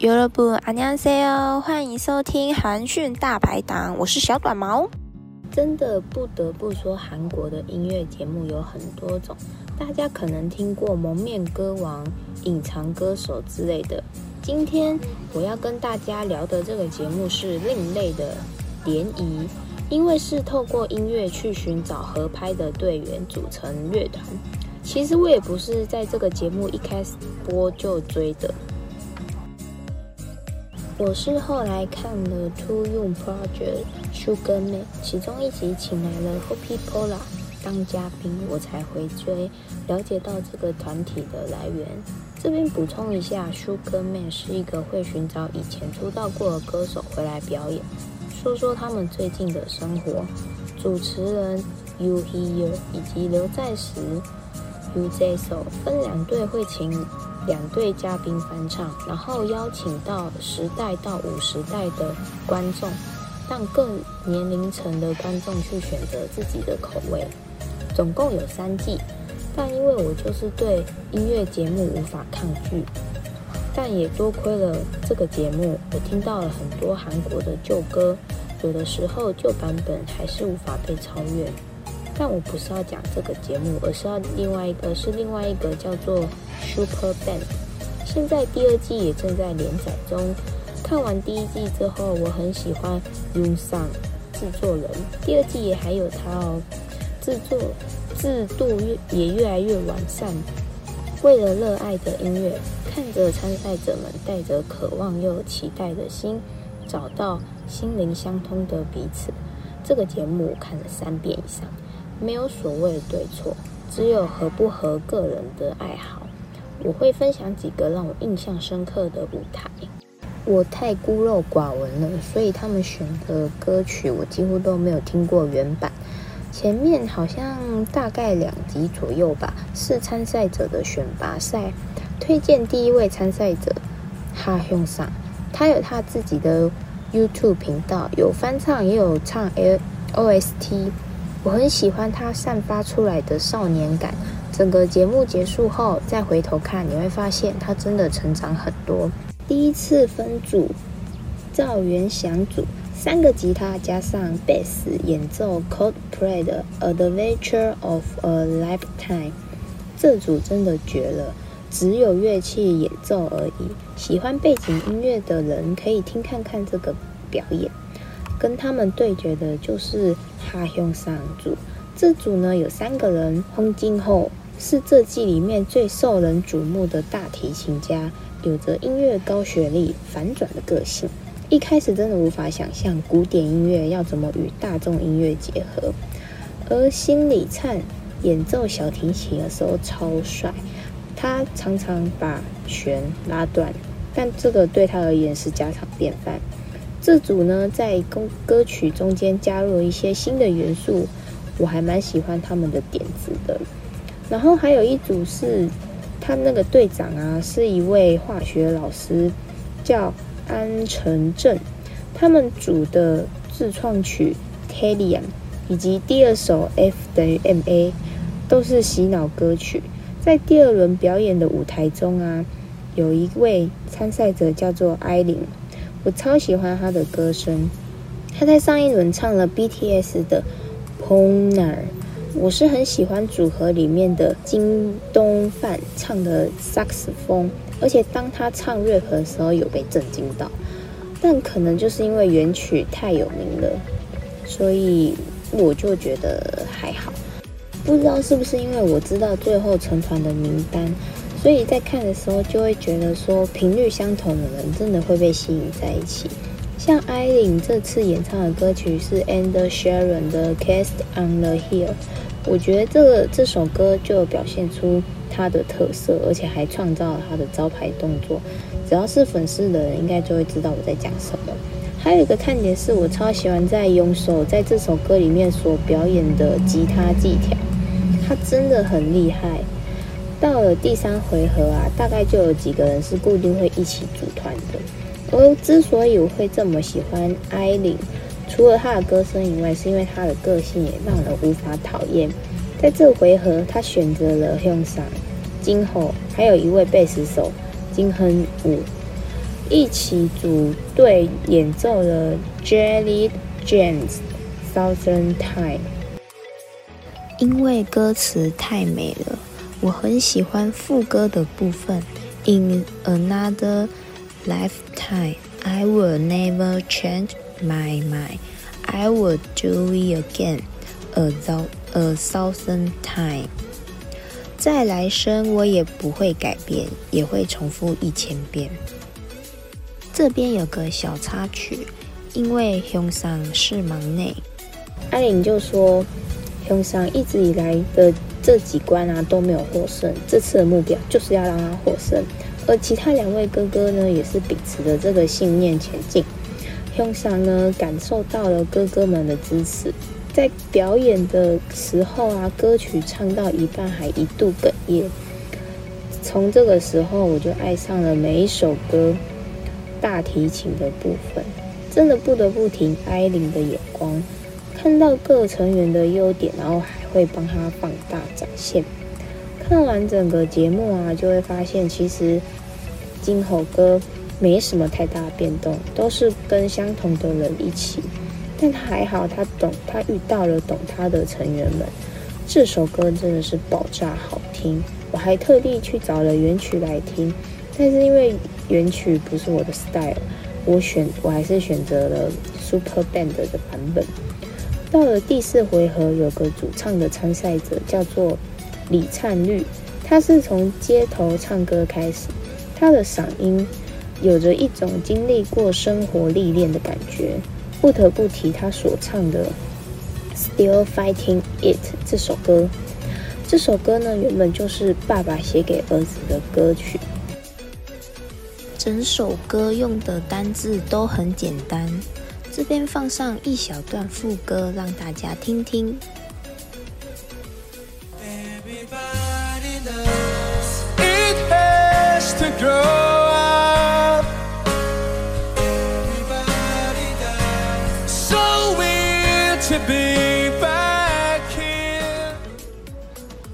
여러분안녕하세요，欢迎收听韩讯大排档，我是小短毛。真的不得不说，韩国的音乐节目有很多种，大家可能听过《蒙面歌王》《隐藏歌手》之类的。今天我要跟大家聊的这个节目是另类的联谊，因为是透过音乐去寻找合拍的队员组成乐团。其实我也不是在这个节目一开始播就追的。 我是后来看了 Two Young Project Sugar Man，其中一集请来了 Hopi Pola 当嘉宾，我才回追，了解到这个团体的来源。这边补充一下，Sugar Man 是一个会寻找以前出道过的歌手回来表演，说说他们最近的生活。主持人 You Hear 以及刘在石 You J So 分两队会请。两队嘉宾翻唱，然后邀请到十代到五十代的观众，让更年龄层的观众去选择自己的口味。总共有三季，但因为我就是对音乐节目无法抗拒，但也多亏了这个节目，我听到了很多韩国的旧歌，有的时候旧版本还是无法被超越。但我不是要讲这个节目，而是要另外一个，是另外一个叫做 Super Band。现在第二季也正在连载中。看完第一季之后，我很喜欢 Yoon Sang 制作人，第二季也还有他哦。制作制度越也越来越完善。为了热爱的音乐，看着参赛者们带着渴望又期待的心，找到心灵相通的彼此。这个节目我看了三遍以上。没有所谓对错，只有合不合个人的爱好。我会分享几个让我印象深刻的舞台。我太孤陋寡闻了，所以他们选的歌曲我几乎都没有听过原版。前面好像大概两集左右吧，是参赛者的选拔赛。推荐第一位参赛者哈雄桑，他有他自己的 YouTube 频道，有翻唱也有唱 L OST。我很喜欢他散发出来的少年感。整个节目结束后再回头看，你会发现他真的成长很多。第一次分组，赵元祥组，三个吉他加上贝斯演奏 Coldplay 的《Adventure of a Lifetime》，这组真的绝了，只有乐器演奏而已。喜欢背景音乐的人可以听看看这个表演。跟他们对决的就是哈雄桑组，这组呢有三个人，洪金厚是这季里面最受人瞩目的大提琴家，有着音乐高学历、反转的个性。一开始真的无法想象古典音乐要怎么与大众音乐结合，而心里灿演奏小提琴的时候超帅，他常常把弦拉断，但这个对他而言是家常便饭。这组呢，在歌歌曲中间加入了一些新的元素，我还蛮喜欢他们的点子的。然后还有一组是，他们那个队长啊，是一位化学老师，叫安成正。他们组的自创曲《Talium》以及第二首《F 等于 ma》都是洗脑歌曲。在第二轮表演的舞台中啊，有一位参赛者叫做艾琳。我超喜欢他的歌声，他在上一轮唱了 BTS 的《Poner》，我是很喜欢组合里面的金东范唱的萨克斯风，而且当他唱 rap 的时候有被震惊到，但可能就是因为原曲太有名了，所以我就觉得还好，不知道是不是因为我知道最后成团的名单。所以在看的时候，就会觉得说频率相同的人真的会被吸引在一起。像艾琳这次演唱的歌曲是 And Sharon 的《Cast on the Hill》，我觉得这这首歌就表现出他的特色，而且还创造了他的招牌动作。只要是粉丝的人，应该就会知道我在讲什么。还有一个看点是我超喜欢在用手在这首歌里面所表演的吉他技巧，他真的很厉害。到了第三回合啊，大概就有几个人是固定会一起组团的。而之所以我会这么喜欢艾琳，除了他的歌声以外，是因为他的个性也让人无法讨厌。在这回合，他选择了 Hyun Sang、金后，还有一位贝斯手金亨武。一起组队演奏了 Jelly James Southern Time。因为歌词太美了，我很喜欢副歌的部分。In another lifetime, I will never change my my, I will do it again a thou a thousand time. 再来生我也不会改变，也会重复一千遍。这边有个小插曲，因为兄上是忙内，艾琳就说。兄上一直以来的这几关啊都没有获胜，这次的目标就是要让他获胜。而其他两位哥哥呢，也是秉持着这个信念前进。用上呢，感受到了哥哥们的支持，在表演的时候啊，歌曲唱到一半还一度哽咽。从这个时候，我就爱上了每一首歌大提琴的部分，真的不得不提艾琳的眼光。看到各成员的优点，然后还会帮他放大展现。看完整个节目啊，就会发现其实金猴哥没什么太大变动，都是跟相同的人一起。但还好，他懂，他遇到了懂他的成员们。这首歌真的是爆炸好听，我还特地去找了原曲来听。但是因为原曲不是我的 style，我选我还是选择了 Super Band 的版本。到了第四回合，有个主唱的参赛者叫做李灿绿，他是从街头唱歌开始，他的嗓音有着一种经历过生活历练的感觉。不得不提他所唱的《Still Fighting It》这首歌。这首歌呢，原本就是爸爸写给儿子的歌曲。整首歌用的单字都很简单。这边放上一小段副歌，让大家听听。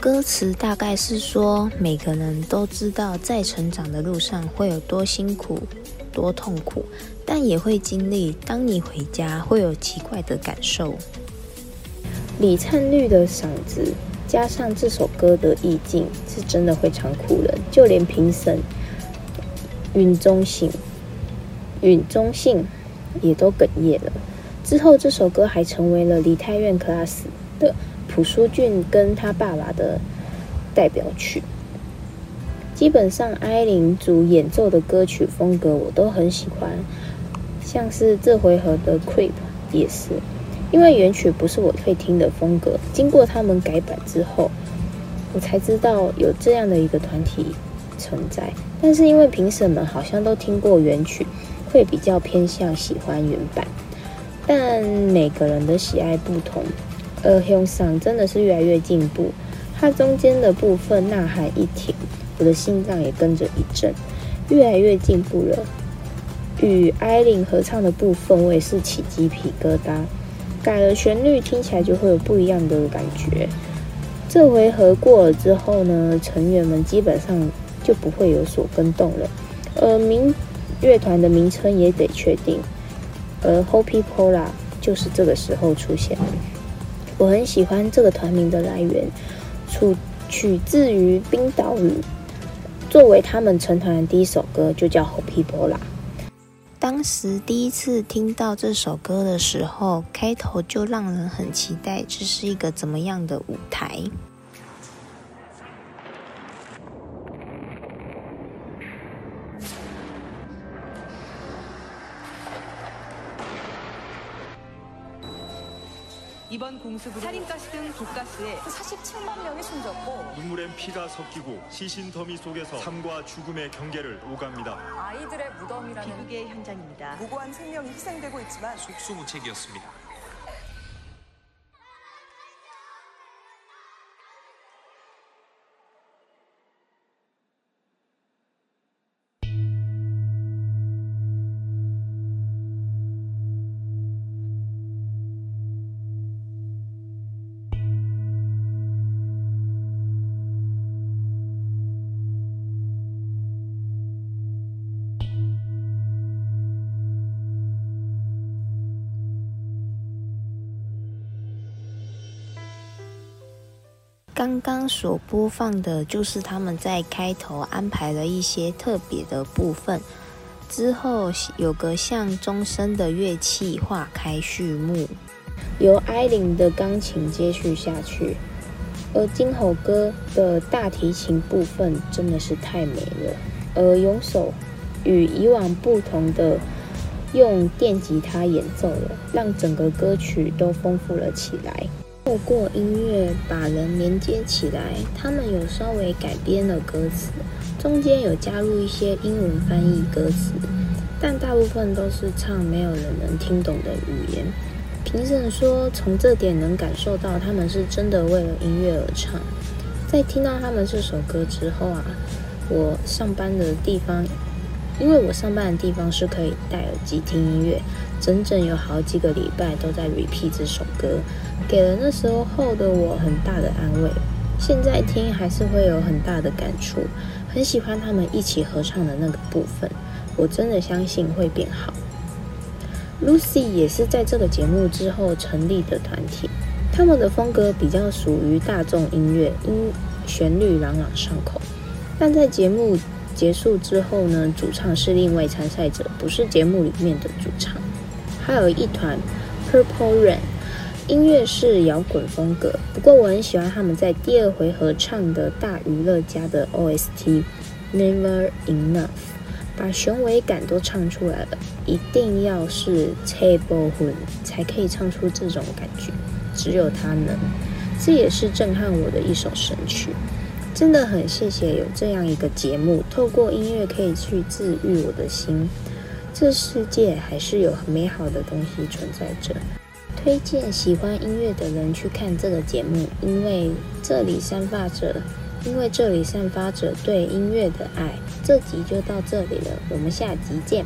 歌词大概是说，每个人都知道，在成长的路上会有多辛苦。多痛苦，但也会经历。当你回家，会有奇怪的感受。李灿绿的嗓子加上这首歌的意境，是真的会唱哭人。就连评审允中信、允中信也都哽咽了。之后，这首歌还成为了梨泰院 class 的朴书俊跟他爸爸的代表曲。基本上，艾琳组演奏的歌曲风格我都很喜欢，像是这回合的《Creep》也是，因为原曲不是我会听的风格，经过他们改版之后，我才知道有这样的一个团体存在。但是因为评审们好像都听过原曲，会比较偏向喜欢原版，但每个人的喜爱不同。而 h y u n Sang 真的是越来越进步，它中间的部分呐喊一停。我的心脏也跟着一震，越来越进步了。与艾琳合唱的部分，我也是起鸡皮疙瘩。改了旋律，听起来就会有不一样的感觉。这回合过了之后呢，成员们基本上就不会有所跟动了。而名乐团的名称也得确定，而 Hopi Pola 就是这个时候出现。我很喜欢这个团名的来源，取取自于冰岛语。作为他们成团的第一首歌，就叫《Hope People》啦。当时第一次听到这首歌的时候，开头就让人很期待，这是一个怎么样的舞台？ 이번 공습으로 살인가스 등 독가스에 47만 명이 숨졌고 눈물엔 피가 섞이고 시신 더미 속에서 삶과 죽음의 경계를 오갑니다. 아이들의 무덤이라는 비극의 현장입니다. 무고한 생명이 희생되고 있지만 속수무책이었습니다. 刚刚所播放的就是他们在开头安排了一些特别的部分，之后有个像钟声的乐器化开序幕，由艾琳的钢琴接续下去，而金吼哥的大提琴部分真的是太美了，而永手与以往不同的。用电吉他演奏了，让整个歌曲都丰富了起来。透过音乐把人连接起来，他们有稍微改编了歌词，中间有加入一些英文翻译歌词，但大部分都是唱没有人能听懂的语言。评审说，从这点能感受到他们是真的为了音乐而唱。在听到他们这首歌之后啊，我上班的地方。因为我上班的地方是可以戴耳机听音乐，整整有好几个礼拜都在 repeat 这首歌，给了那时候后的我很大的安慰。现在听还是会有很大的感触，很喜欢他们一起合唱的那个部分，我真的相信会变好。Lucy 也是在这个节目之后成立的团体，他们的风格比较属于大众音乐，音旋律朗朗上口，但在节目。结束之后呢，主唱是另一位参赛者，不是节目里面的主唱。还有一团 Purple Rain，音乐是摇滚风格，不过我很喜欢他们在第二回合唱的大娱乐家的 OST Never Enough，把雄伟感都唱出来了。一定要是 Table h o o 才可以唱出这种感觉，只有他能。这也是震撼我的一首神曲。真的很谢谢有这样一个节目，透过音乐可以去治愈我的心。这世界还是有很美好的东西存在着。推荐喜欢音乐的人去看这个节目，因为这里散发着，因为这里散发着对音乐的爱。这集就到这里了，我们下集见。